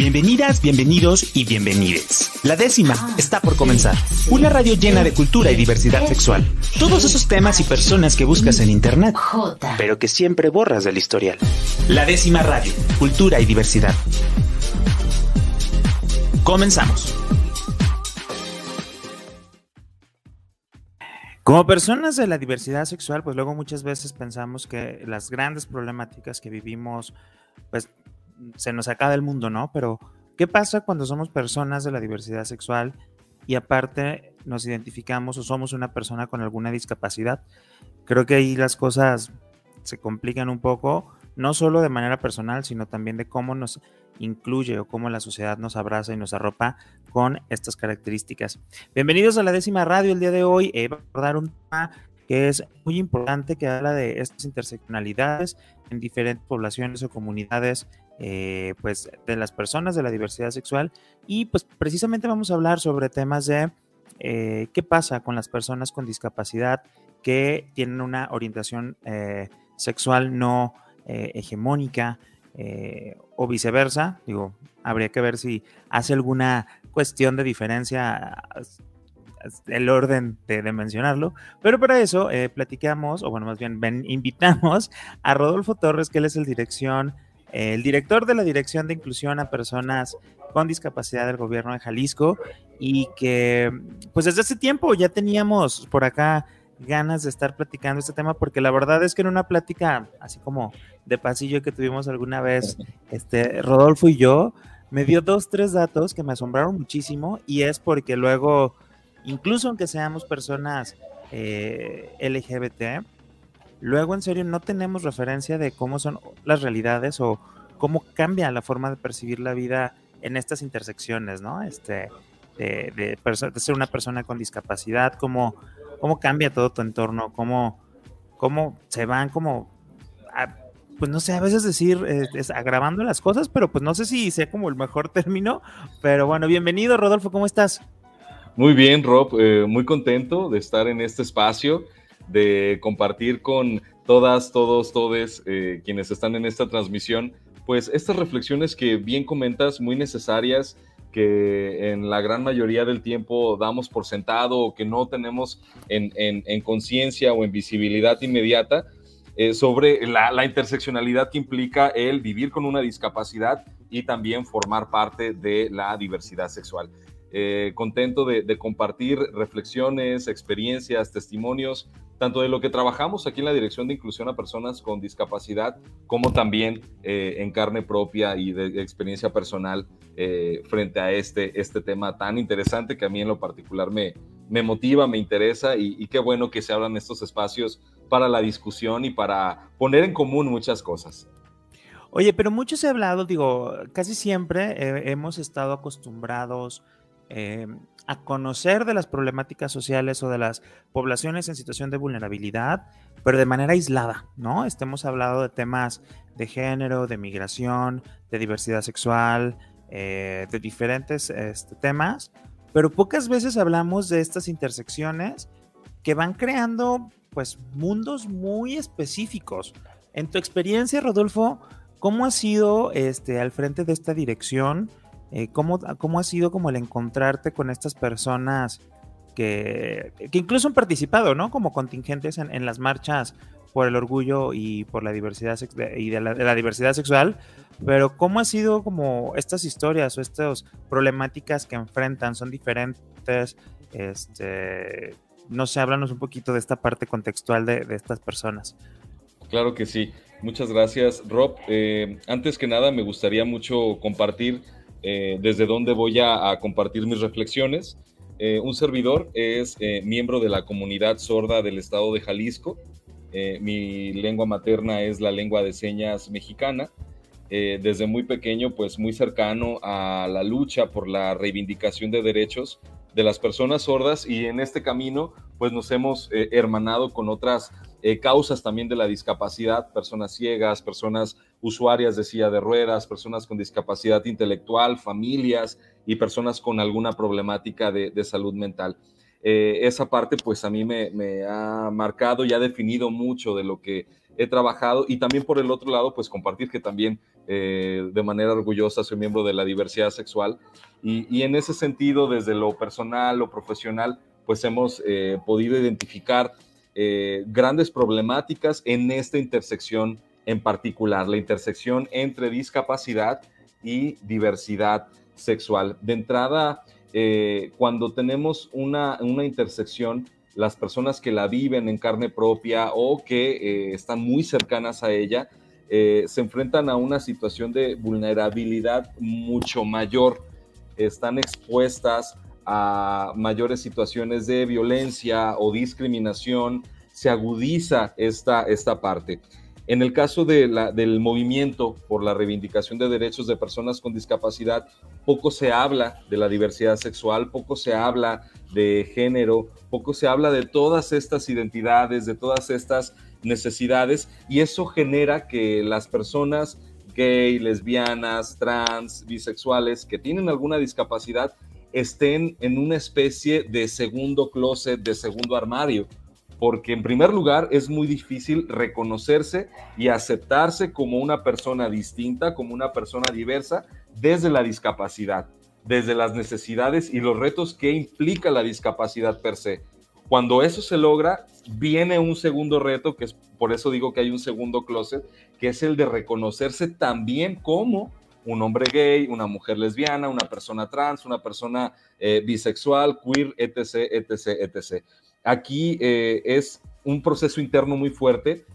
Bienvenidas, bienvenidos y bienvenides. La décima está por comenzar. Una radio llena de cultura y diversidad sexual. Todos esos temas y personas que buscas en internet, pero que siempre borras del historial. La décima radio, cultura y diversidad. Comenzamos. Como personas de la diversidad sexual, pues luego muchas veces pensamos que las grandes problemáticas que vivimos, pues se nos acaba el mundo, ¿no? Pero, ¿qué pasa cuando somos personas de la diversidad sexual y aparte nos identificamos o somos una persona con alguna discapacidad? Creo que ahí las cosas se complican un poco, no solo de manera personal, sino también de cómo nos incluye o cómo la sociedad nos abraza y nos arropa con estas características. Bienvenidos a la décima radio. El día de hoy eh, a dar un tema que es muy importante, que habla de estas interseccionalidades en diferentes poblaciones o comunidades eh, pues de las personas de la diversidad sexual y pues precisamente vamos a hablar sobre temas de eh, qué pasa con las personas con discapacidad que tienen una orientación eh, sexual no hegemónica o viceversa. Digo, habría que ver si hace alguna cuestión de diferencia el orden de, mencionarlo, pero para eso platicamos, o bueno, más bien invitamos a Rodolfo Torres, que él es el dirección el director de la Dirección de Inclusión a Personas con Discapacidad del Gobierno de Jalisco y que pues desde hace tiempo ya teníamos por acá ganas de estar platicando este tema porque la verdad es que en una plática así como de pasillo que tuvimos alguna vez este Rodolfo y yo me dio dos tres datos que me asombraron muchísimo y es porque luego incluso aunque seamos personas eh, LGBT luego en serio no tenemos referencia de cómo son las realidades o cómo cambia la forma de percibir la vida en estas intersecciones, ¿no? Este, de, de, ser una persona con discapacidad, cómo, cómo cambia todo tu entorno, cómo, cómo se van como, pues no sé, a veces decir, eh, es, agravando las cosas, pero pues no sé si sea como el mejor término, pero bueno, bienvenido Rodolfo, ¿cómo estás? Muy bien, Rob, eh, muy contento de estar en este espacio de compartir con todas, todos, todes eh, quienes están en esta transmisión, pues estas reflexiones que bien comentas, muy necesarias, que en la gran mayoría del tiempo damos por sentado o que no tenemos en, conciencia o en visibilidad inmediata, eh, sobre la, interseccionalidad que implica el vivir con una discapacidad y también formar parte de la diversidad sexual. Eh, contento de, compartir reflexiones, experiencias, testimonios tanto de lo que trabajamos aquí en la Dirección de Inclusión a Personas con Discapacidad, como también eh, en carne propia y de experiencia personal eh, frente a este, este tema tan interesante que a mí en lo particular me, me motiva, me interesa y, qué bueno que se abran estos espacios para la discusión y para poner en común muchas cosas. Oye, pero mucho se ha hablado, digo, casi siempre eh, hemos estado acostumbrados a conocer de las problemáticas sociales o de las poblaciones en situación de vulnerabilidad, pero de manera aislada, ¿no? Estemos hablando de temas de género, de migración, de diversidad sexual, eh, de diferentes este, temas, pero pocas veces hablamos de estas intersecciones que van creando pues mundos muy específicos. En tu experiencia, Rodolfo, ¿cómo ha sido este, al frente de esta dirección? Eh, ¿cómo, ha sido como el encontrarte con estas personas que, incluso han participado, ¿no? Como contingentes en, las marchas por el orgullo y por la diversidad y de la, diversidad sexual, pero ¿cómo ha sido como estas historias o estas problemáticas que enfrentan? ¿Son diferentes? Este, no sé, háblanos un poquito de esta parte contextual de, estas personas. Claro que sí. Muchas gracias, Rob. Eh, antes que nada, me gustaría mucho compartir eh, desde donde voy a, compartir mis reflexiones. Eh, un servidor es eh, miembro de la comunidad sorda del estado de Jalisco. mi lengua materna es la lengua de señas mexicana. desde muy pequeño, pues muy cercano a la lucha por la reivindicación de derechos de las personas sordas y en este camino, pues nos hemos hermanado con otras causas también de la discapacidad, personas ciegas, personas usuarias de silla de ruedas, personas con discapacidad intelectual, familias y personas con alguna problemática de, salud mental. Eh, esa parte pues a mí me, ha marcado y ha definido mucho de lo que he trabajado y también por el otro lado, pues compartir que también eh, de manera orgullosa soy miembro de la diversidad sexual y, en ese sentido, desde lo personal, lo profesional, pues hemos eh, podido identificar eh, grandes problemáticas en esta intersección en particular, la intersección entre discapacidad y diversidad sexual. De entrada, cuando tenemos una, una intersección, las personas que la viven en carne propia o que eh, están muy cercanas a ella, eh, se enfrentan a una situación de vulnerabilidad mucho mayor, están expuestas a mayores situaciones de violencia o discriminación, se agudiza esta, esta parte. En el caso de la, del movimiento por la reivindicación de derechos de personas con discapacidad, poco se habla de la diversidad sexual, poco se habla de género, poco se habla de todas estas identidades, de todas estas necesidades, y eso genera que las personas gay, lesbianas, trans, bisexuales que tienen alguna discapacidad estén en una especie de segundo closet, de segundo armario porque en primer lugar es muy difícil reconocerse y aceptarse como una persona distinta, como una persona diversa desde la discapacidad, desde las necesidades y los retos que implica la discapacidad per se. Cuando eso se logra, viene un segundo reto, que es por eso digo que hay un segundo closet, que es el de reconocerse también como un hombre gay, una mujer lesbiana, una persona trans, una persona eh, bisexual, queer, etc., etc., etc. Aquí eh, es un proceso interno muy fuerte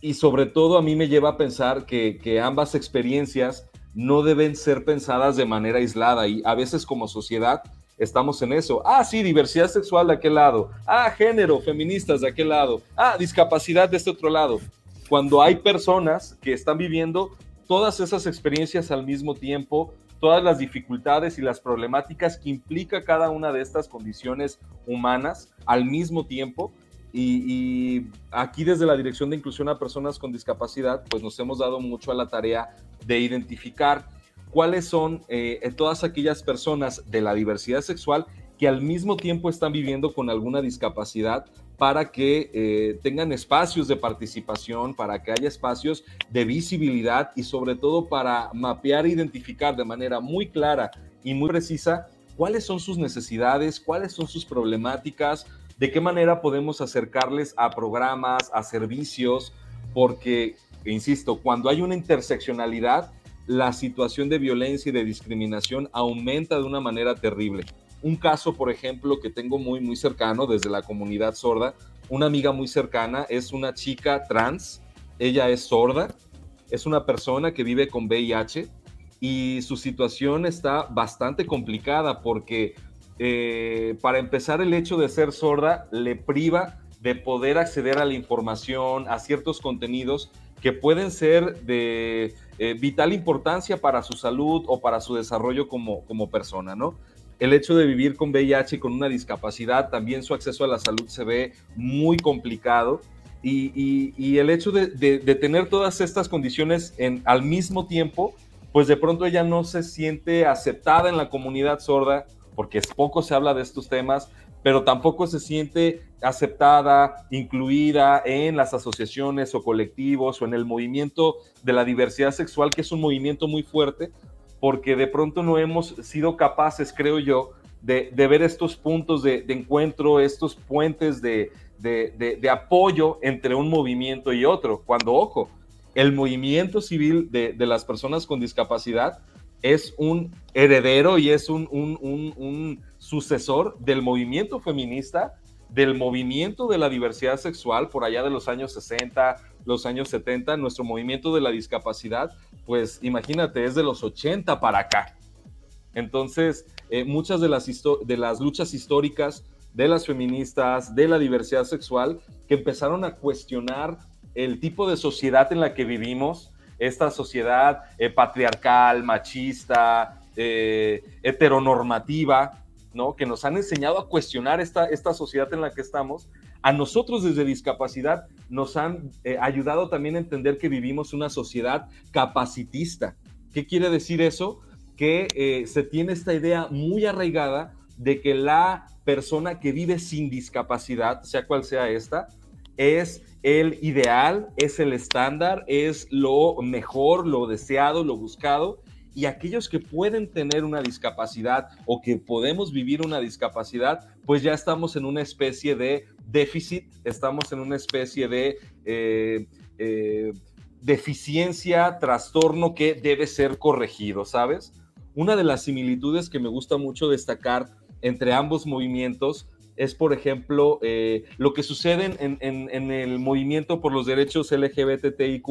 y sobre todo a mí me lleva a pensar que, ambas experiencias no deben ser pensadas de manera aislada y a veces como sociedad estamos en eso. Ah, sí, diversidad sexual de aquel lado. Ah, género, feministas de aquel lado. Ah, discapacidad de este otro lado. Cuando hay personas que están viviendo todas esas experiencias al mismo tiempo, todas las dificultades y las problemáticas que implica cada una de estas condiciones humanas al mismo tiempo. Y, aquí desde la Dirección de Inclusión a Personas con Discapacidad, pues nos hemos dado mucho a la tarea de identificar cuáles son eh, todas aquellas personas de la diversidad sexual que al mismo tiempo están viviendo con alguna discapacidad para que eh, tengan espacios de participación, para que haya espacios de visibilidad y sobre todo para mapear e identificar de manera muy clara y muy precisa cuáles son sus necesidades, cuáles son sus problemáticas, de qué manera podemos acercarles a programas, a servicios, porque, insisto, cuando hay una interseccionalidad, la situación de violencia y de discriminación aumenta de una manera terrible. Un caso, por ejemplo, que tengo muy, muy cercano desde la comunidad sorda, una amiga muy cercana es una chica trans, ella es sorda, es una persona que vive con VIH y su situación está bastante complicada porque eh, para empezar el hecho de ser sorda le priva de poder acceder a la información, a ciertos contenidos que pueden ser de eh, vital importancia para su salud o para su desarrollo como, como persona, ¿no? El hecho de vivir con VIH y con una discapacidad, también su acceso a la salud se ve muy complicado. Y, el hecho de, tener todas estas condiciones en, al mismo tiempo, pues de pronto ella no se siente aceptada en la comunidad sorda, porque es poco se habla de estos temas, pero tampoco se siente aceptada, incluida en las asociaciones o colectivos o en el movimiento de la diversidad sexual, que es un movimiento muy fuerte, porque de pronto no hemos sido capaces, creo yo, de, ver estos puntos de, encuentro, estos puentes de, apoyo entre un movimiento y otro. Cuando, ojo, el movimiento civil de, las personas con discapacidad es un heredero y es un, sucesor del movimiento feminista, del movimiento de la diversidad sexual por allá de los años 60, los años 70, nuestro movimiento de la discapacidad, pues imagínate, es de los 80 para acá. Entonces, eh, muchas de las, de las luchas históricas de las feministas, de la diversidad sexual, que empezaron a cuestionar el tipo de sociedad en la que vivimos, esta sociedad eh, patriarcal, machista, eh, heteronormativa, que nos han enseñado a cuestionar esta, esta sociedad en la que estamos, a nosotros desde discapacidad nos han eh, ayudado también a entender que vivimos una sociedad capacitista. ¿Qué quiere decir eso? Que eh, se tiene esta idea muy arraigada de que la persona que vive sin discapacidad, sea cual sea esta, es el ideal, es el estándar, es lo mejor, lo deseado, lo buscado. Y aquellos que pueden tener una discapacidad o que podemos vivir una discapacidad, pues ya estamos en una especie de déficit, estamos en una especie de eh, eh, deficiencia, trastorno que debe ser corregido, ¿sabes? Una de las similitudes que me gusta mucho destacar entre ambos movimientos es, por ejemplo, eh, lo que sucede en, el movimiento por los derechos LGBTIQ,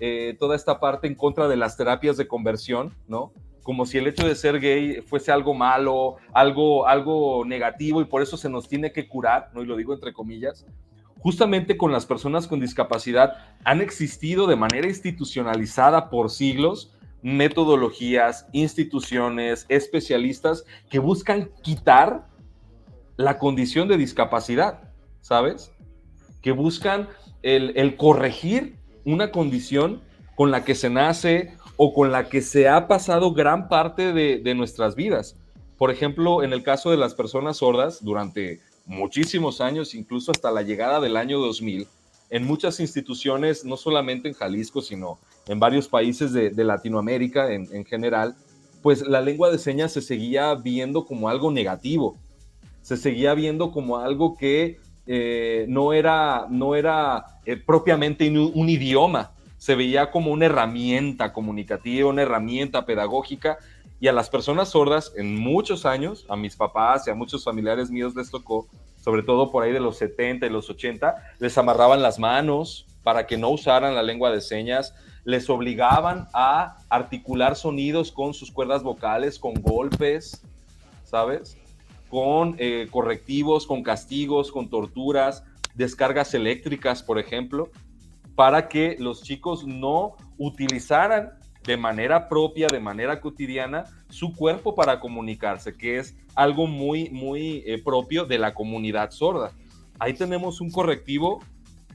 eh, toda esta parte en contra de las terapias de conversión, ¿no? Como si el hecho de ser gay fuese algo malo, algo, algo negativo y por eso se nos tiene que curar, ¿no? Y lo digo entre comillas. Justamente con las personas con discapacidad han existido de manera institucionalizada por siglos metodologías, instituciones, especialistas que buscan quitar la condición de discapacidad, ¿sabes? Que buscan el, corregir una condición con la que se nace o con la que se ha pasado gran parte de, nuestras vidas. Por ejemplo, en el caso de las personas sordas, durante muchísimos años, incluso hasta la llegada del año 2000, en muchas instituciones, no solamente en Jalisco, sino en varios países de, Latinoamérica en, general, pues la lengua de señas se seguía viendo como algo negativo, se seguía viendo como algo que eh, no era, no era eh, propiamente un, idioma, se veía como una herramienta comunicativa, una herramienta pedagógica, y a las personas sordas en muchos años, a mis papás y a muchos familiares míos les tocó sobre todo por ahí de los 70 y los 80, les amarraban las manos para que no usaran la lengua de señas, les obligaban a articular sonidos con sus cuerdas vocales, con golpes, ¿sabes? Con eh, correctivos, con castigos, con torturas, descargas eléctricas, por ejemplo, para que los chicos no utilizaran de manera propia, de manera cotidiana, su cuerpo para comunicarse, que es algo muy, muy eh, propio de la comunidad sorda. Ahí tenemos un correctivo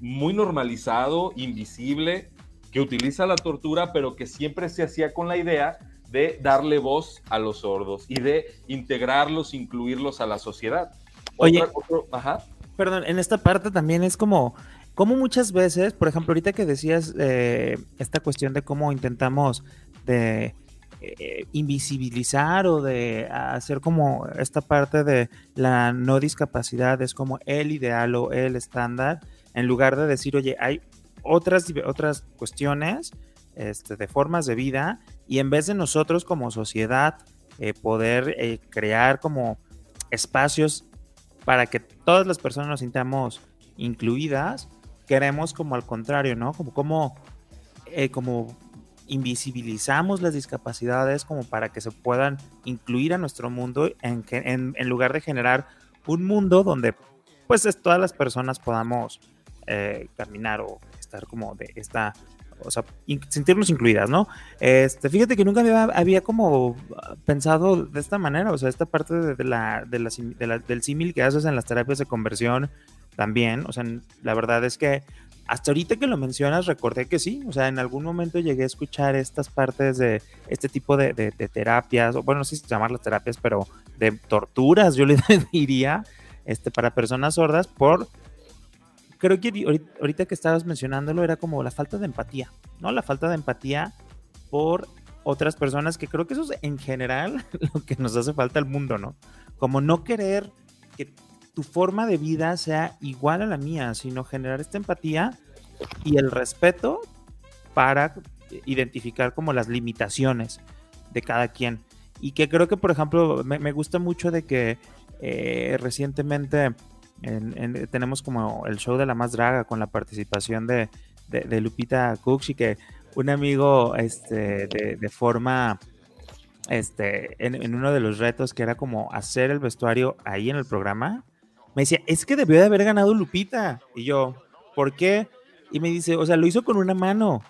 muy normalizado, invisible, que utiliza la tortura, pero que siempre se hacía con la idea de darle voz a los sordos y de integrarlos, incluirlos a la sociedad. Oye, ajá. perdón, en esta parte también es como, como muchas veces, por ejemplo, ahorita que decías eh, esta cuestión de cómo intentamos de eh, invisibilizar o de hacer como esta parte de la no discapacidad es como el ideal o el estándar, en lugar de decir, oye, hay otras, otras cuestiones este, de formas de vida y en vez de nosotros como sociedad eh, poder eh, crear como espacios para que todas las personas nos sintamos incluidas, queremos como al contrario, ¿no? Como, como, como invisibilizamos las discapacidades como para que se puedan incluir a nuestro mundo en, en, lugar de generar un mundo donde pues todas las personas podamos eh, caminar o estar como de esta, o sea, sentirnos incluidas, ¿no? Este, fíjate que nunca había, como pensado de esta manera, o sea, esta parte de, la, de la, del símil que haces en las terapias de conversión también, o sea, la verdad es que hasta ahorita que lo mencionas, recordé que sí, o sea, en algún momento llegué a escuchar estas partes de este tipo de, terapias, o bueno, no sé si llamarlas terapias, pero de torturas, yo le diría, este, para personas sordas, por, creo que ahorita que estabas mencionándolo, era como la falta de empatía, ¿no? La falta de empatía por otras personas, que creo que eso es en general lo que nos hace falta al mundo, ¿no? Como no querer que tu forma de vida sea igual a la mía, sino generar esta empatía y el respeto para identificar como las limitaciones de cada quien. Y que creo que, por ejemplo, me, gusta mucho de que eh, recientemente tenemos como el show de la más draga con la participación de, Lupita Cooks y que un amigo este, de, forma este, en, en, uno de los retos que era como hacer el vestuario ahí en el programa, me decía, es que debió de haber ganado Lupita. Y yo, ¿por qué? Y me dice, o sea, lo hizo con una mano.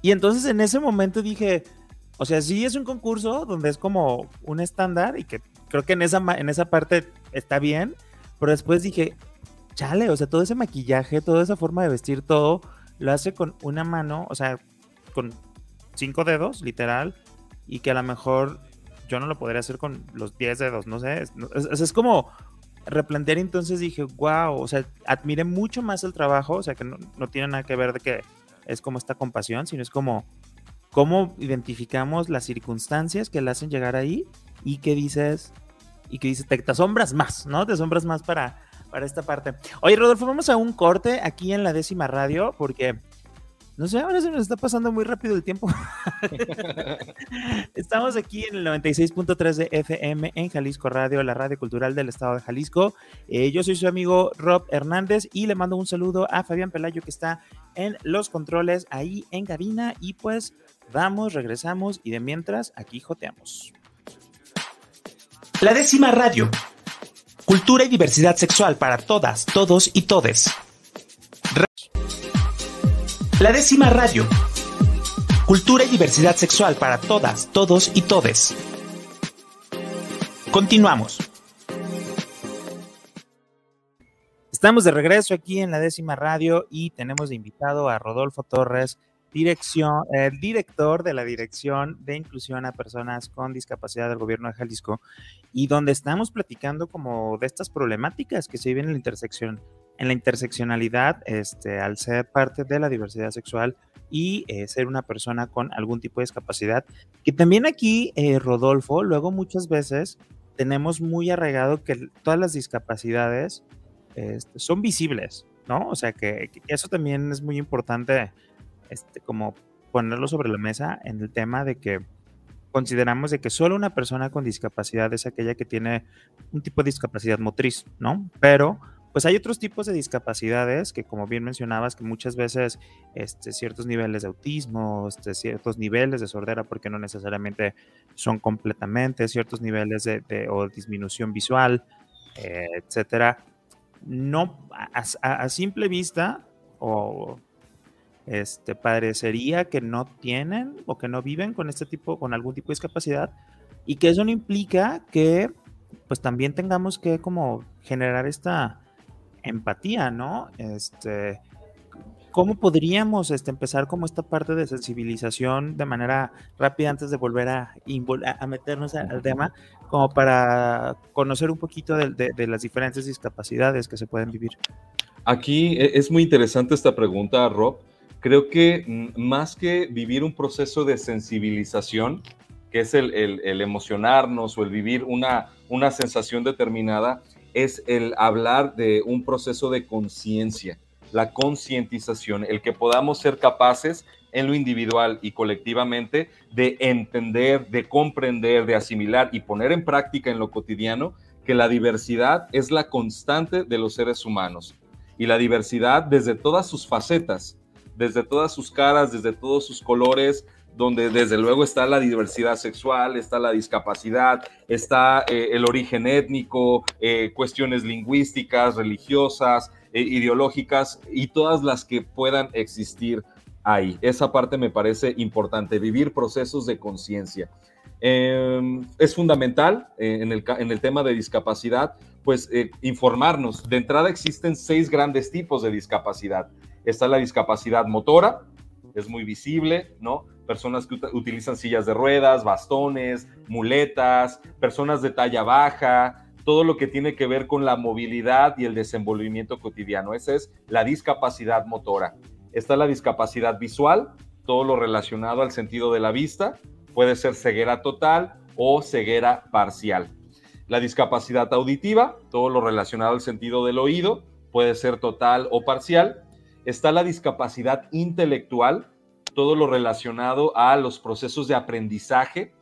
Y entonces en ese momento dije, o sea, sí es un concurso donde es como un estándar y que creo que en esa, en esa parte está bien, pero después dije, chale, o sea, todo ese maquillaje, toda esa forma de vestir, todo lo hace con una mano, o sea, con cinco dedos, literal, y que a lo mejor yo no lo podría hacer con los diez dedos, no sé, es, como replantear entonces dije, wow, o sea, admiré mucho más el trabajo, o sea, que no, no tiene nada que ver de que es como esta compasión, sino es como cómo identificamos las circunstancias que le hacen llegar ahí y que dices, y que dices, te, asombras más, ¿no? Te asombras más para, para esta parte. Oye, Rodolfo, vamos a un corte aquí en la décima radio porque no sé, ahora se nos está pasando muy rápido el tiempo. Estamos aquí en el 96.3 de FM en Jalisco Radio, la radio cultural del estado de Jalisco. Eh, yo soy su amigo Rob Hernández y le mando un saludo a Fabián Pelayo que está en los controles ahí en cabina. Y pues vamos, regresamos y de mientras aquí joteamos. La décima radio. Cultura y diversidad sexual para todas, todos y todes. La décima radio. Cultura y diversidad sexual para todas, todos y todes. Continuamos. Estamos de regreso aquí en la décima radio y tenemos de invitado a Rodolfo Torres, dirección, el director de la Dirección de Inclusión a Personas con Discapacidad del Gobierno de Jalisco, y donde estamos platicando como de estas problemáticas que se viven en la intersección en la interseccionalidad, este, al ser parte de la diversidad sexual y eh, ser una persona con algún tipo de discapacidad, que también aquí, eh, Rodolfo, luego muchas veces tenemos muy arraigado que todas las discapacidades este, son visibles, ¿no? O sea, que, eso también es muy importante, este, como ponerlo sobre la mesa en el tema de que consideramos de que solo una persona con discapacidad es aquella que tiene un tipo de discapacidad motriz, ¿no? Pero pues hay otros tipos de discapacidades que, como bien mencionabas, que muchas veces este, ciertos niveles de autismo, este, ciertos niveles de sordera, porque no necesariamente son completamente, ciertos niveles de, o disminución visual, eh, etcétera, no a, simple vista o este parecería que no tienen o que no viven con este tipo, con algún tipo de discapacidad, y que eso no implica que pues también tengamos que como generar esta empatía, ¿no? Este, ¿Cómo podríamos este, empezar como esta parte de sensibilización de manera rápida antes de volver a, a meternos al tema, como para conocer un poquito de, las diferentes discapacidades que se pueden vivir? Aquí e, es muy interesante esta pregunta, Rob. Creo que mm, más que vivir un proceso de sensibilización, que es el, el emocionarnos o el vivir una, una sensación determinada, es el hablar de un proceso de conciencia, la concientización, el que podamos ser capaces en lo individual y colectivamente de entender, de comprender, de asimilar y poner en práctica en lo cotidiano que la diversidad es la constante de los seres humanos y la diversidad desde todas sus facetas, desde todas sus caras, desde todos sus colores, donde desde luego está la diversidad sexual, está la discapacidad, está eh, el origen étnico, eh, cuestiones lingüísticas, religiosas, eh, ideológicas y todas las que puedan existir ahí. Esa parte me parece importante, vivir procesos de conciencia. Em, es fundamental en el, en, el, tema de discapacidad, pues informarnos. De entrada existen seis grandes tipos de discapacidad. Está la discapacidad motora, es muy visible, ¿no? personas que utilizan sillas de ruedas, bastones, muletas, personas de talla baja, todo lo que tiene que ver con la movilidad y el desenvolvimiento cotidiano. Esa es la discapacidad motora. Está la discapacidad visual, todo lo relacionado al sentido de la vista, puede ser ceguera total o ceguera parcial. La discapacidad auditiva, todo lo relacionado al sentido del oído, puede ser total o parcial. Está la discapacidad intelectual, todo lo relacionado a los procesos de aprendizaje.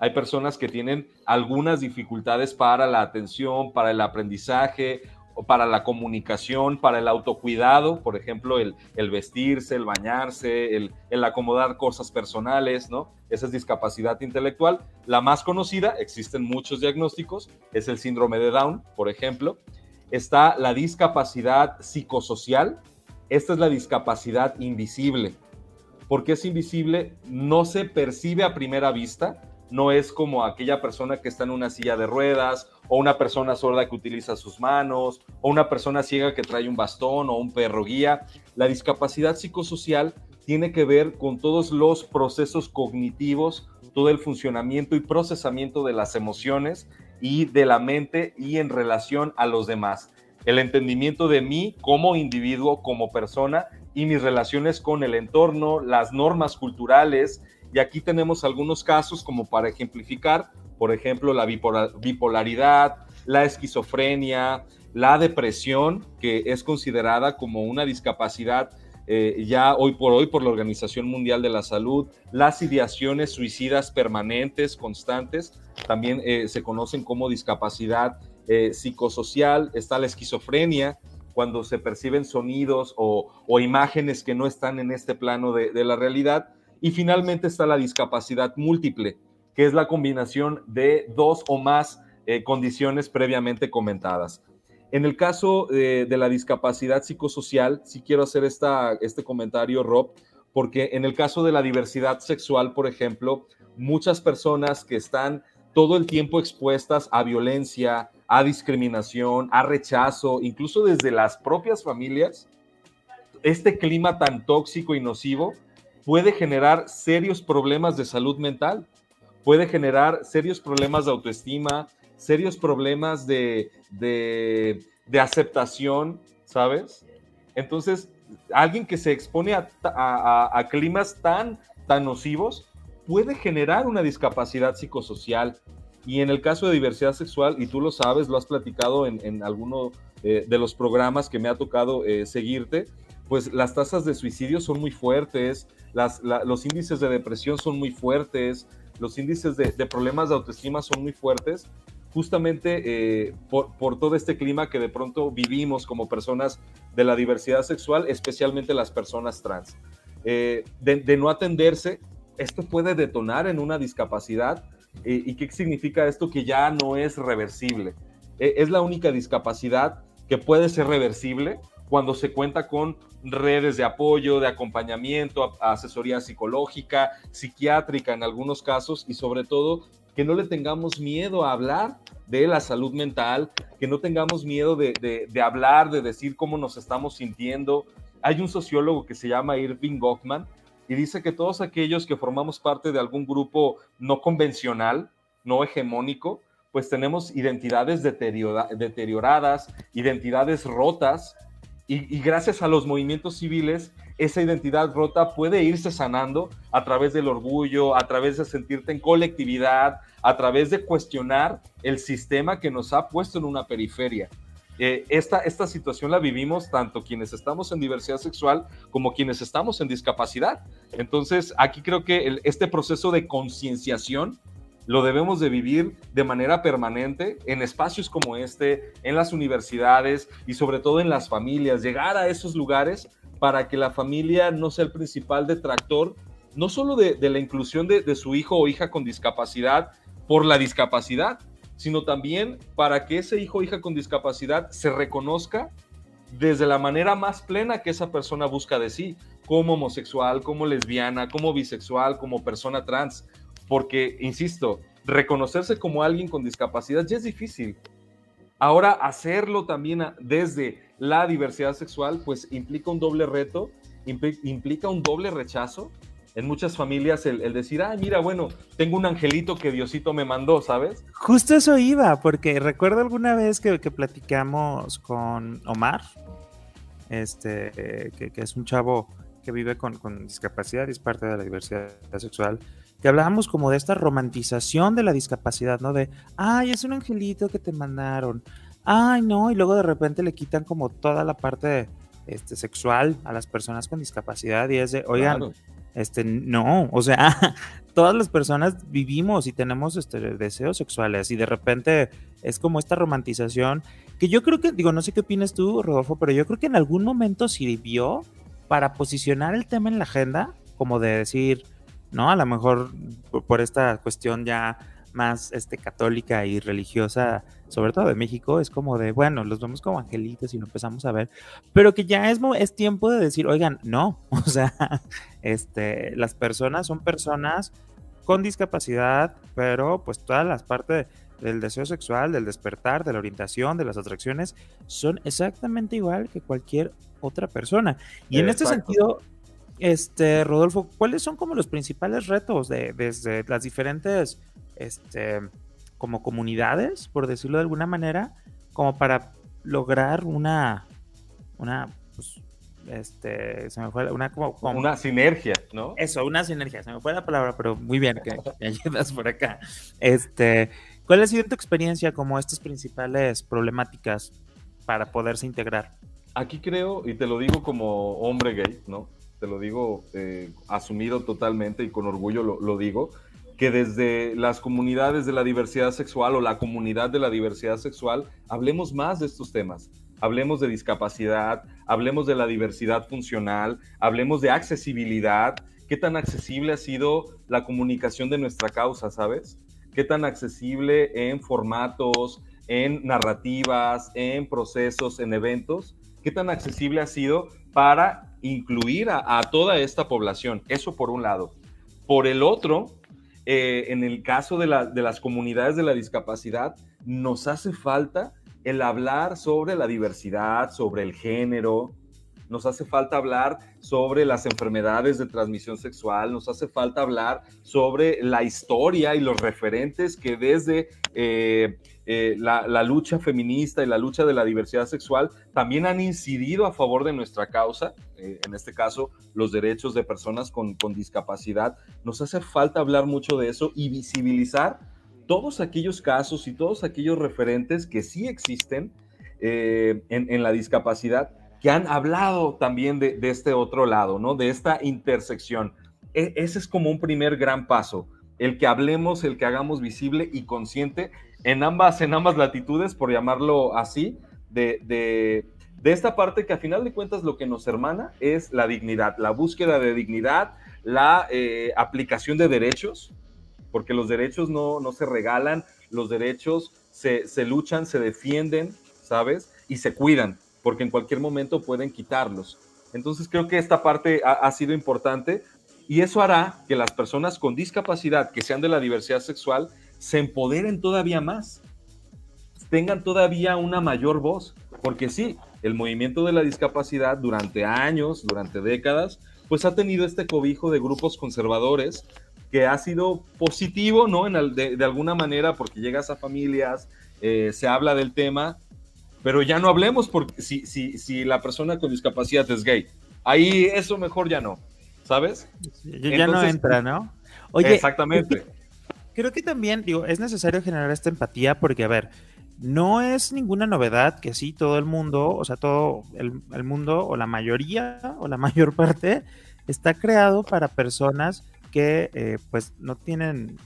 Hay personas que tienen algunas dificultades para la atención, para el aprendizaje, para la comunicación, para el autocuidado, por ejemplo, el, vestirse, el bañarse, el, el, acomodar cosas personales, ¿no? Esa es discapacidad intelectual. La más conocida, existen muchos diagnósticos, es el síndrome de Down, por ejemplo. Está la discapacidad psicosocial. Esta es la discapacidad invisible porque es invisible, no se percibe a primera vista, no es como aquella persona que está en una silla de ruedas o una persona sorda que utiliza sus manos o una persona ciega que trae un bastón o un perro guía. La discapacidad psicosocial tiene que ver con todos los procesos cognitivos, todo el funcionamiento y procesamiento de las emociones y de la mente y en relación a los demás. El entendimiento de mí como individuo, como persona y mis relaciones con el entorno, las normas culturales. Y aquí tenemos algunos casos como para ejemplificar, por ejemplo, la bipolaridad, la esquizofrenia, la depresión, que es considerada como una discapacidad eh, ya hoy por hoy por la Organización Mundial de la Salud, las ideaciones suicidas permanentes, constantes, también eh, se conocen como discapacidad eh, psicosocial, está la esquizofrenia, cuando se perciben sonidos o, imágenes que no están en este plano de, la realidad, y finalmente está la discapacidad múltiple, que es la combinación de dos o más condiciones previamente comentadas. En el caso de, la discapacidad psicosocial, sí quiero hacer esta, este comentario, Rob, porque en el caso de la diversidad sexual, por ejemplo, muchas personas que están todo el tiempo expuestas a violencia, a discriminación, a rechazo, incluso desde las propias familias, este clima tan tóxico y nocivo puede generar serios problemas de salud mental, puede generar serios problemas de autoestima, serios problemas de, aceptación, ¿sabes? Entonces, alguien que se expone a, climas tan, tan nocivos puede generar una discapacidad psicosocial. Y en el caso de diversidad sexual, y tú lo sabes, lo has platicado en, alguno eh, de los programas que me ha tocado eh, seguirte, pues las tasas de suicidio son muy fuertes, los índices de depresión son muy fuertes, los índices de, problemas de autoestima son muy fuertes justamente eh, por, todo este clima que de pronto vivimos como personas de la diversidad sexual, especialmente las personas trans. De, no atenderse, esto puede detonar en una discapacidad. Eh, ¿Y qué significa esto? Que ya no es reversible. es la única discapacidad que puede ser reversible cuando se cuenta con redes de apoyo, de acompañamiento, asesoría psicológica, psiquiátrica en algunos casos y sobre todo que no le tengamos miedo a hablar de la salud mental, que no tengamos miedo de, hablar, de decir cómo nos estamos sintiendo. Hay un sociólogo que se llama Irving Goffman y dice que todos aquellos que formamos parte de algún grupo no convencional, no hegemónico, pues tenemos identidades deterioradas, identidades rotas, y, gracias a los movimientos civiles, esa identidad rota puede irse sanando a través del orgullo, a través de sentirte en colectividad, a través de cuestionar el sistema que nos ha puesto en una periferia. Eh, esta, esta situación la vivimos tanto quienes estamos en diversidad sexual como quienes estamos en discapacidad. Entonces, aquí creo que este proceso de concienciación lo debemos de vivir de manera permanente en espacios como este, en las universidades y sobre todo en las familias, llegar a esos lugares para que la familia no sea el principal detractor, no solo de, la inclusión de, su hijo o hija con discapacidad por la discapacidad, sino también para que ese hijo o hija con discapacidad se reconozca desde la manera más plena que esa persona busca de sí, como homosexual, como lesbiana, como bisexual, como persona trans porque, insisto, reconocerse como alguien con discapacidad ya es difícil. Ahora, hacerlo también desde la diversidad sexual, pues implica un doble reto, implica un doble rechazo. En muchas familias el, decir, ah, mira, bueno, tengo un angelito que Diosito me mandó, ¿sabes? Justo eso iba, porque recuerdo alguna vez que, platicamos con Omar, este, que, es un chavo que vive con, con discapacidad y es parte de la diversidad sexual que hablábamos como de esta romantización de la discapacidad, ¿no? De, ay, es un angelito que te mandaron, ay, no, y luego de repente le quitan como toda la parte este, sexual a las personas con discapacidad y es de, oigan, este, no, o sea, todas las personas vivimos y tenemos este, deseos sexuales y de repente es como esta romantización que yo creo que, digo, no sé qué opinas tú, Rodolfo, pero yo creo que en algún momento sirvió para posicionar el tema en la agenda, como de decir, ¿no? A lo mejor por esta cuestión ya más este, católica y religiosa, sobre todo de México, es como de, bueno, los vemos como angelitos y lo empezamos a ver, pero que ya es, es tiempo de decir, oigan, no, o sea, este, las personas son personas con discapacidad, pero pues todas las partes del deseo sexual, del despertar, de la orientación, de las atracciones, son exactamente igual que cualquier otra persona. Y en este sentido, este, Rodolfo, ¿cuáles son como los principales retos de, desde las diferentes este, como comunidades, por decirlo de alguna manera, como para lograr una, una, pues, este, se me fue una como, una sinergia, ¿no? Eso, una sinergia, se me fue la palabra, pero muy bien que me ayudas por acá. Este, ¿cuál ha sido tu experiencia como estas principales problemáticas para poderse integrar? Aquí creo, y te lo digo como hombre gay, ¿no? Te lo digo eh, asumido totalmente y con orgullo lo, lo digo, que desde las comunidades de la diversidad sexual o la comunidad de la diversidad sexual hablemos más de estos temas. Hablemos de discapacidad, hablemos de la diversidad funcional, hablemos de accesibilidad, qué tan accesible ha sido la comunicación de nuestra causa, ¿sabes? Qué tan accesible en formatos, en narrativas, en procesos, en eventos, qué tan accesible ha sido para incluir a, toda esta población. Eso por un lado. Por el otro, eh, en el caso de, de las comunidades de la discapacidad, nos hace falta el hablar sobre la diversidad, sobre el género, nos hace falta hablar sobre las enfermedades de transmisión sexual, nos hace falta hablar sobre la historia y los referentes que desde eh, eh, la, lucha feminista y la lucha de la diversidad sexual también han incidido a favor de nuestra causa, eh, en este caso los derechos de personas con, discapacidad. Nos hace falta hablar mucho de eso y visibilizar todos aquellos casos y todos aquellos referentes que sí existen en, en la discapacidad que han hablado también de, este otro lado, ¿no? De esta intersección. E, ese es como un primer gran paso, el que hablemos, el que hagamos visible y consciente en ambas, en ambas latitudes, por llamarlo así, de, de, esta parte que a final de cuentas lo que nos hermana es la dignidad, la búsqueda de dignidad, la eh, aplicación de derechos, porque los derechos no, no se regalan, los derechos se, se luchan, se defienden, ¿sabes? Y se cuidan porque en cualquier momento pueden quitarlos. Entonces creo que esta parte ha, sido importante y eso hará que las personas con discapacidad que sean de la diversidad sexual se empoderen todavía más, tengan todavía una mayor voz, porque sí, el movimiento de la discapacidad durante años, durante décadas, pues ha tenido este cobijo de grupos conservadores que ha sido positivo, ¿no? En de, alguna manera, porque llegas a familias, eh, se habla del tema, pero ya no hablemos porque si, si, si la persona con discapacidad es gay. Ahí eso mejor ya no, ¿sabes? ya no entra, ¿no? Oye, exactamente. Creo que, también, digo, es necesario generar esta empatía porque, a ver, no es ninguna novedad que sí, todo el mundo, o sea, todo el, el mundo, o la mayoría, o la mayor parte, está creado para personas que, eh, pues, no tienen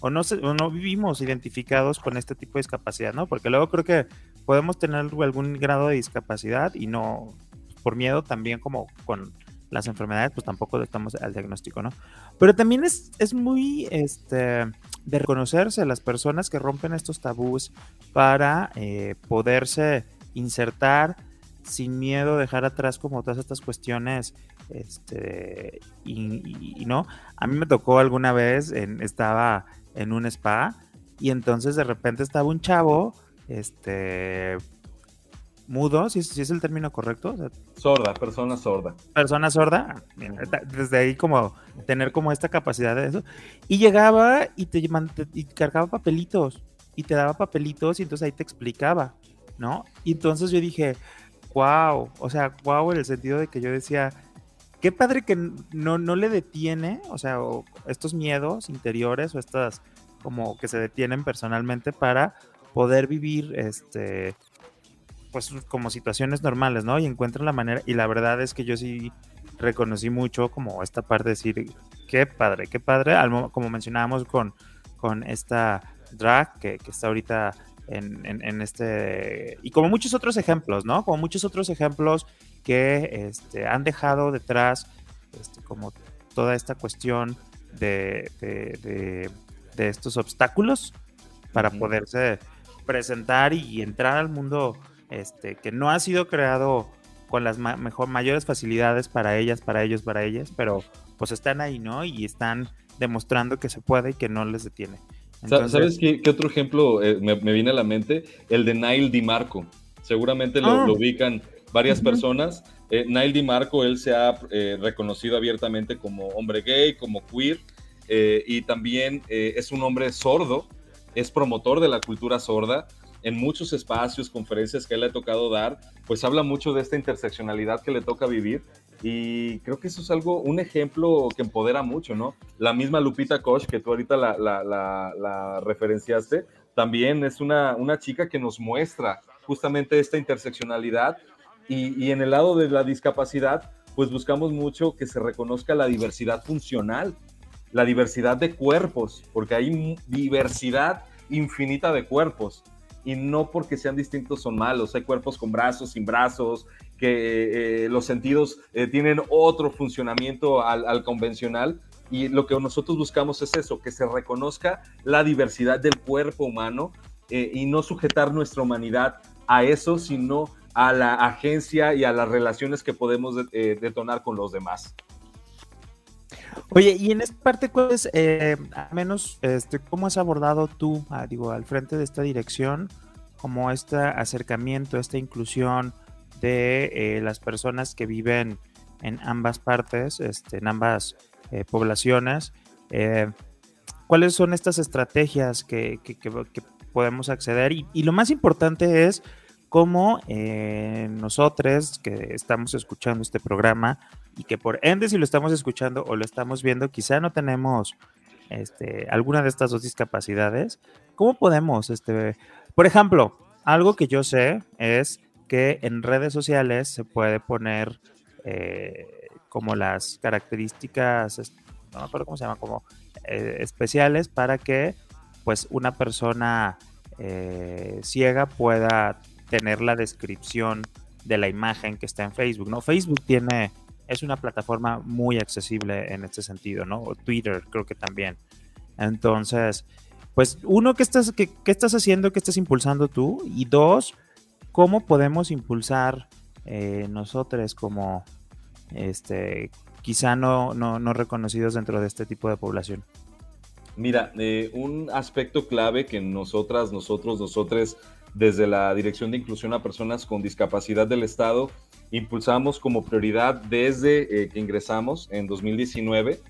o no, o no vivimos identificados con este tipo de discapacidad, ¿no? Porque luego creo que podemos tener algún grado de discapacidad y no, por miedo también como con las enfermedades, pues tampoco estamos al diagnóstico, ¿no? Pero también es, es muy este, de reconocerse las personas que rompen estos tabús para eh, poderse insertar sin miedo, dejar atrás como todas estas cuestiones, este, y, no, a mí me tocó alguna vez, en, estaba en un spa y entonces de repente estaba un chavo este mudo, si, es el término correcto. sorda, persona sorda. Persona sorda, desde ahí como tener como esta capacidad de eso. Y llegaba y te y cargaba papelitos y te daba papelitos y entonces ahí te explicaba, ¿no? Y entonces yo dije, wow, o sea, wow en el sentido de que yo decía, qué padre que no, no le detiene, o sea, estos miedos interiores o estas como que se detienen personalmente para poder vivir este pues como situaciones normales, ¿no? Y encuentran la manera, y la verdad es que yo sí reconocí mucho como esta parte de decir, qué padre, qué padre, como mencionábamos con, con esta drag que, está ahorita en, en, este, y como muchos otros ejemplos, ¿no? Como muchos otros ejemplos que este, han dejado detrás este, como toda esta cuestión de, de, de estos obstáculos para poderse presentar y entrar al mundo este, que no ha sido creado con las mejor, mayores facilidades para ellas, para ellos, para ellas, pero pues están ahí, ¿no? Y están demostrando que se puede y que no les detiene. ¿Sabes qué, otro ejemplo eh, me, viene a la mente? El de Nile DiMarco. Seguramente lo, ah. ubican varias personas. Eh, Nile DiMarco, él se ha eh, reconocido abiertamente como hombre gay, como queer, y también es un hombre sordo es promotor de la cultura sorda. En muchos espacios, conferencias que él le ha tocado dar, pues habla mucho de esta interseccionalidad que le toca vivir y creo que eso es algo, un ejemplo que empodera mucho, ¿no? La misma Lupita Koch, que tú ahorita la, referenciaste, también es una, una chica que nos muestra justamente esta interseccionalidad y, y en el lado de la discapacidad, pues buscamos mucho que se reconozca la diversidad funcional, la diversidad de cuerpos, porque hay diversidad infinita de cuerpos y no porque sean distintos son malos. Hay cuerpos con brazos, sin brazos, que eh, los sentidos eh, tienen otro funcionamiento al, convencional. Y lo que nosotros buscamos es eso, que se reconozca la diversidad del cuerpo humano eh, y no sujetar nuestra humanidad a eso, sino a la agencia y a las relaciones que podemos detonar con los demás. Oye, y en esta parte, ¿cuál es, eh, al menos, este, cómo has abordado tú, ah, digo, al frente de esta dirección, como este acercamiento, esta inclusión de eh, las personas que viven en ambas partes, este, en ambas eh, poblaciones? ¿Cuáles son estas estrategias que, podemos acceder? Y, lo más importante es cómo nosotros que estamos escuchando este programa, y que por ende si lo estamos escuchando o lo estamos viendo, quizá no tenemos este, alguna de estas dos discapacidades, ¿cómo podemos, este, por ejemplo, algo que yo sé es que en redes sociales se puede poner eh, como las características, no me acuerdo cómo se llama, como eh, especiales para que pues una persona eh, ciega pueda tener la descripción de la imagen que está en Facebook, ¿no? Facebook tiene es una plataforma muy accesible en este sentido, ¿no? O Twitter creo que también. Entonces, pues uno, ¿qué estás, qué, estás haciendo? ¿Qué estás impulsando tú? Y dos, ¿cómo podemos impulsar eh, nosotros como, este, quizá no, no, no, reconocidos dentro de este tipo de población? Mira, eh, un aspecto clave que nosotras, nosotros, nosotros, desde la Dirección de Inclusión a Personas con Discapacidad del Estado, impulsamos como prioridad desde eh, que ingresamos en 2019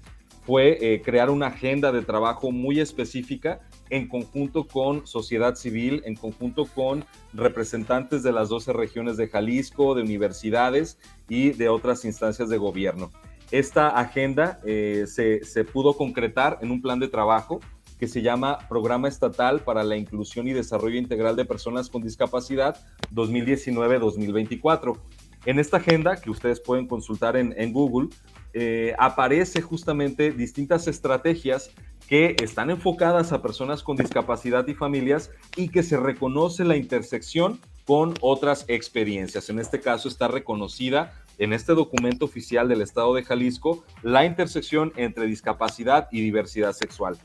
fue eh, crear una agenda de trabajo muy específica en conjunto con sociedad civil, en conjunto con representantes de las 12 regiones de Jalisco, de universidades y de otras instancias de gobierno. Esta agenda eh, se, se pudo concretar en un plan de trabajo que se llama Programa Estatal para la Inclusión y Desarrollo Integral de Personas con Discapacidad 2019-2024. En esta agenda, que ustedes pueden consultar en, Google, eh, aparece justamente distintas estrategias que están enfocadas a personas con discapacidad y familias y que se reconoce la intersección con otras experiencias. En este caso está reconocida en este documento oficial del Estado de Jalisco la intersección entre discapacidad y diversidad sexual.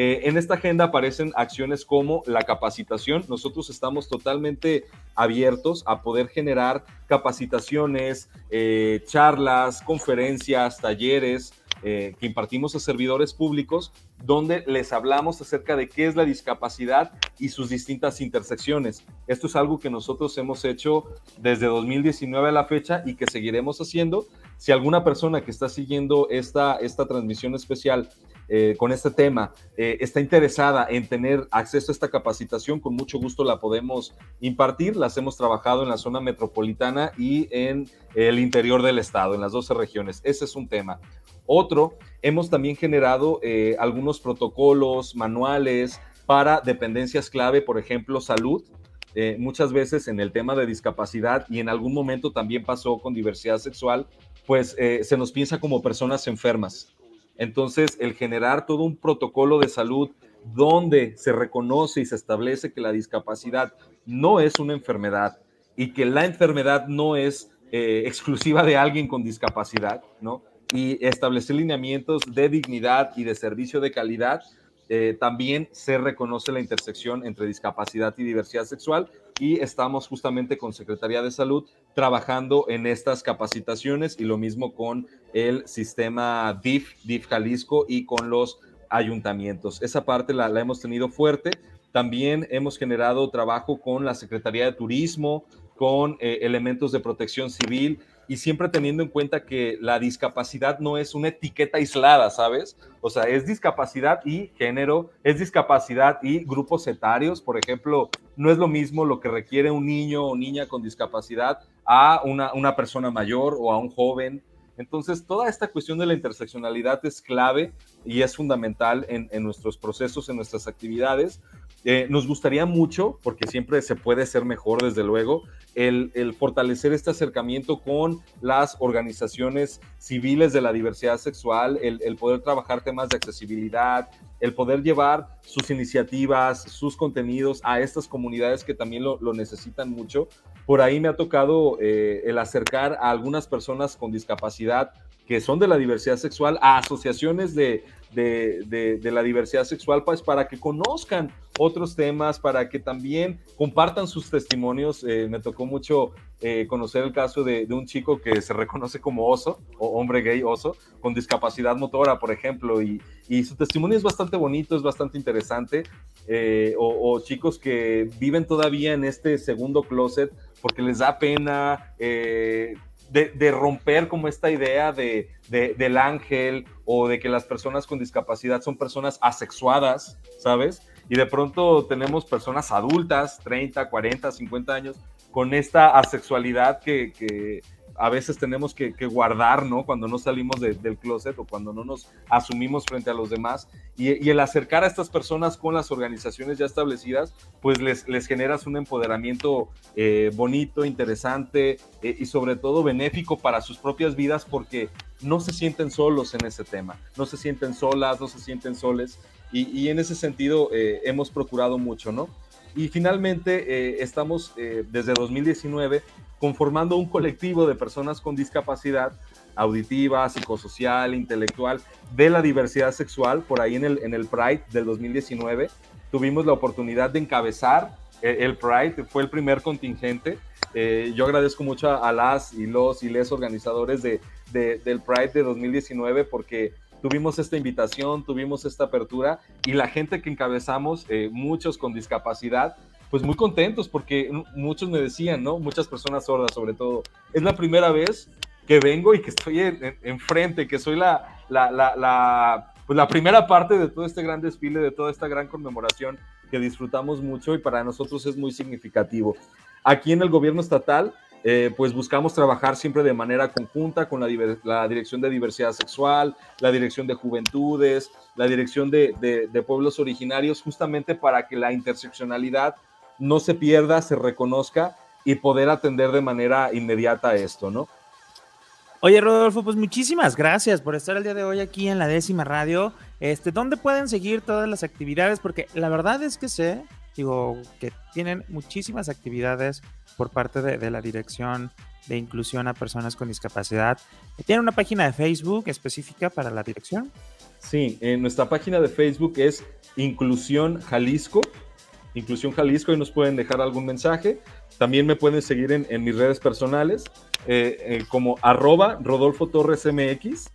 Eh, en esta agenda aparecen acciones como la capacitación. Nosotros estamos totalmente abiertos a poder generar capacitaciones, eh, charlas, conferencias, talleres eh, que impartimos a servidores públicos, donde les hablamos acerca de qué es la discapacidad y sus distintas intersecciones. Esto es algo que nosotros hemos hecho desde 2019 a la fecha y que seguiremos haciendo. Si alguna persona que está siguiendo esta, esta transmisión especial eh, con este tema eh, está interesada en tener acceso a esta capacitación, con mucho gusto la podemos impartir. Las hemos trabajado en la zona metropolitana y en el interior del estado, en las 12 regiones. Ese es un tema. Otro, hemos también generado eh, algunos protocolos, manuales para dependencias clave, por ejemplo, salud. muchas veces en el tema de discapacidad y en algún momento también pasó con diversidad sexual, pues se nos piensa como personas enfermas entonces, el generar todo un protocolo de salud donde se reconoce y se establece que la discapacidad no es una enfermedad y que la enfermedad no es eh, exclusiva de alguien con discapacidad, ¿no? Y establecer lineamientos de dignidad y de servicio de calidad eh, también se reconoce la intersección entre discapacidad y diversidad sexual y estamos justamente con Secretaría de Salud trabajando en estas capacitaciones y lo mismo con el sistema DIF, DIF Jalisco y con los ayuntamientos. Esa parte la, hemos tenido fuerte. También hemos generado trabajo con la Secretaría de Turismo, con eh, elementos de protección civil y siempre teniendo en cuenta que la discapacidad no es una etiqueta aislada, ¿sabes? O sea, es discapacidad y género, es discapacidad y grupos etarios. Por ejemplo, no es lo mismo lo que requiere un niño o niña con discapacidad a una, una persona mayor o a un joven. Entonces, toda esta cuestión de la interseccionalidad es clave y es fundamental en, en nuestros procesos, en nuestras actividades. Eh, nos gustaría mucho, porque siempre se puede ser mejor, desde luego, el, fortalecer este acercamiento con las organizaciones civiles de la diversidad sexual, el, poder trabajar temas de accesibilidad, el poder llevar sus iniciativas, sus contenidos a estas comunidades que también lo, lo necesitan mucho. Por ahí me ha tocado eh, el acercar a algunas personas con discapacidad que son de la diversidad sexual a asociaciones de, de, de, la diversidad sexual, pues para que conozcan otros temas, para que también compartan sus testimonios. Eh, me tocó mucho eh, conocer el caso de, un chico que se reconoce como oso, o hombre gay oso, con discapacidad motora, por ejemplo, y, y su testimonio es bastante bonito, es bastante interesante. Eh, o, chicos que viven todavía en este segundo closet porque les da pena de, romper como esta idea de, de, del ángel o de que las personas con discapacidad son personas asexuadas, ¿sabes? Y de pronto tenemos personas adultas, 30, 40, 50 años, con esta asexualidad que a veces tenemos que, que, guardar, ¿no? Cuando no salimos de, del closet o cuando no nos asumimos frente a los demás. Y, el acercar a estas personas con las organizaciones ya establecidas, pues les, les generas un empoderamiento eh, bonito, interesante eh, y sobre todo benéfico para sus propias vidas porque no se sienten solos en ese tema, no se sienten solas, no se sienten soles. Y, y en ese sentido eh, hemos procurado mucho, ¿no? Y finalmente estamos desde 2019 conformando un colectivo de personas con discapacidad auditiva, psicosocial, intelectual, de la diversidad sexual, por ahí en el, en el Pride del 2019. Tuvimos la oportunidad de encabezar el Pride, fue el primer contingente. Eh, yo agradezco mucho a, las y los y les organizadores de, del Pride de 2019 porque tuvimos esta invitación, tuvimos esta apertura y la gente que encabezamos, eh, muchos con discapacidad, pues muy contentos porque muchos me decían, ¿no? Muchas personas sordas sobre todo, es la primera vez que vengo y que estoy enfrente, en, en que soy la, la, la, la, pues la primera parte de todo este gran desfile, de toda esta gran conmemoración que disfrutamos mucho y para nosotros es muy significativo. Aquí en el gobierno estatal, eh, pues buscamos trabajar siempre de manera conjunta con la, la, Dirección de Diversidad Sexual, la Dirección de Juventudes, la Dirección de, de, Pueblos Originarios, justamente para que la interseccionalidad no se pierda, se reconozca y poder atender de manera inmediata esto, ¿no? Oye, Rodolfo, pues muchísimas gracias por estar el día de hoy aquí en la décima radio. Este, ¿dónde pueden seguir todas las actividades? Porque la verdad es que sé, digo, que tienen muchísimas actividades por parte de, la dirección de inclusión a personas con discapacidad. ¿Tienen una página de Facebook específica para la dirección? Sí, nuestra página de Facebook es Inclusión Jalisco Inclusión Jalisco y nos pueden dejar algún mensaje. También me pueden seguir en, en mis redes personales eh, eh, como arroba Rodolfo Torres MX.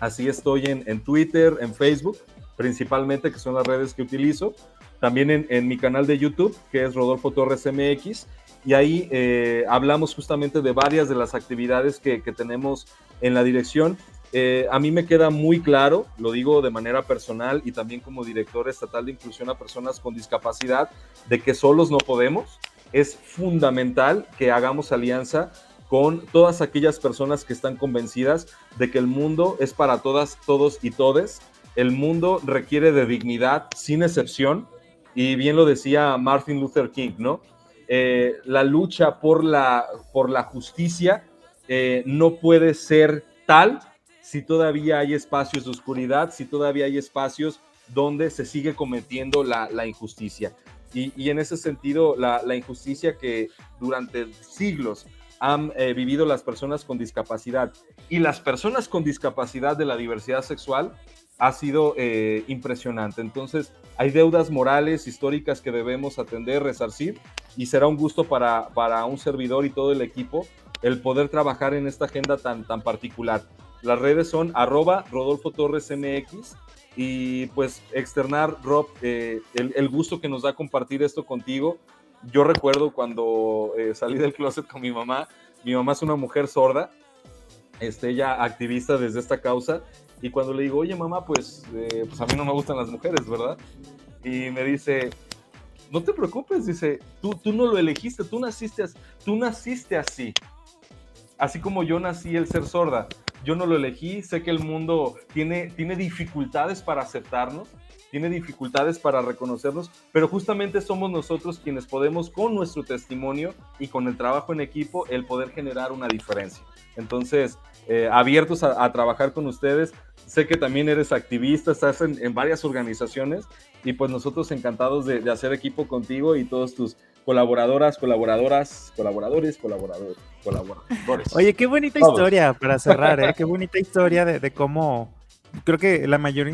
Así estoy en, en, Twitter, en Facebook, principalmente, que son las redes que utilizo. También en, en mi canal de YouTube, que es Rodolfo Torres MX. Y ahí eh, hablamos justamente de varias de las actividades que, tenemos en la dirección eh, a mí me queda muy claro, lo digo de manera personal y también como director estatal de inclusión a personas con discapacidad, de que solos no podemos. Es fundamental que hagamos alianza con todas aquellas personas que están convencidas de que el mundo es para todas, todos y todes. El mundo requiere de dignidad sin excepción y bien lo decía Martin Luther King, ¿no? Eh, la lucha por la, por la justicia eh, no puede ser tal si todavía hay espacios de oscuridad, si todavía hay espacios donde se sigue cometiendo la, la injusticia. Y, y, en ese sentido, la, la, injusticia que durante siglos han eh, vivido las personas con discapacidad y las personas con discapacidad de la diversidad sexual ha sido eh, impresionante. Entonces, hay deudas morales, históricas que debemos atender, resarcir, y será un gusto para, para un servidor y todo el equipo el poder trabajar en esta agenda tan, tan particular. Las redes son arroba Rodolfo Torres MX y pues externar, Rob, eh, el, el, gusto que nos da compartir esto contigo. Yo recuerdo cuando eh, salí del closet con mi mamá, Mi mamá es una mujer sorda, este, ella activista desde esta causa, y cuando le digo, oye mamá, pues, eh, pues a mí no me gustan las mujeres, ¿verdad? Y me dice, no te preocupes, dice, tú, tú no lo elegiste, tú naciste, tú naciste así. Así como yo nací el ser sorda, yo no lo elegí, sé que el mundo tiene, tiene dificultades para aceptarnos, tiene dificultades para reconocernos, pero justamente somos nosotros quienes podemos con nuestro testimonio y con el trabajo en equipo el poder generar una diferencia. Entonces, eh, abiertos a, trabajar con ustedes. Sé que también eres activista, estás en, varias organizaciones y pues nosotros encantados de, hacer equipo contigo y todos tus colaboradoras, colaboradoras, colaboradores, colaboradores, colaboradores. Oye, qué bonita historia para cerrar, ¿eh? qué bonita historia de, de cómo creo que la mayor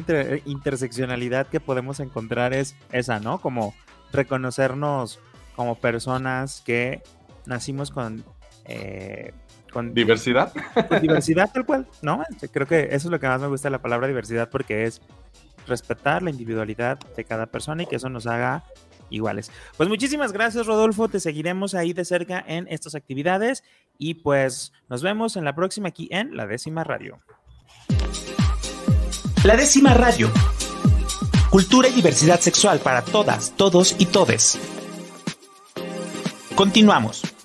interseccionalidad que podemos encontrar es esa, ¿no? Como reconocernos como personas que nacimos con... Eh, con diversidad. Con diversidad tal cual, ¿no? Este, creo que eso es lo que más me gusta de la palabra diversidad porque es respetar la individualidad de cada persona y que eso nos haga iguales. Pues muchísimas gracias Rodolfo, te seguiremos ahí de cerca en estas actividades y pues nos vemos en la próxima aquí en La Décima Radio. La décima radio. Cultura y diversidad sexual para todas, todos y todes. Continuamos.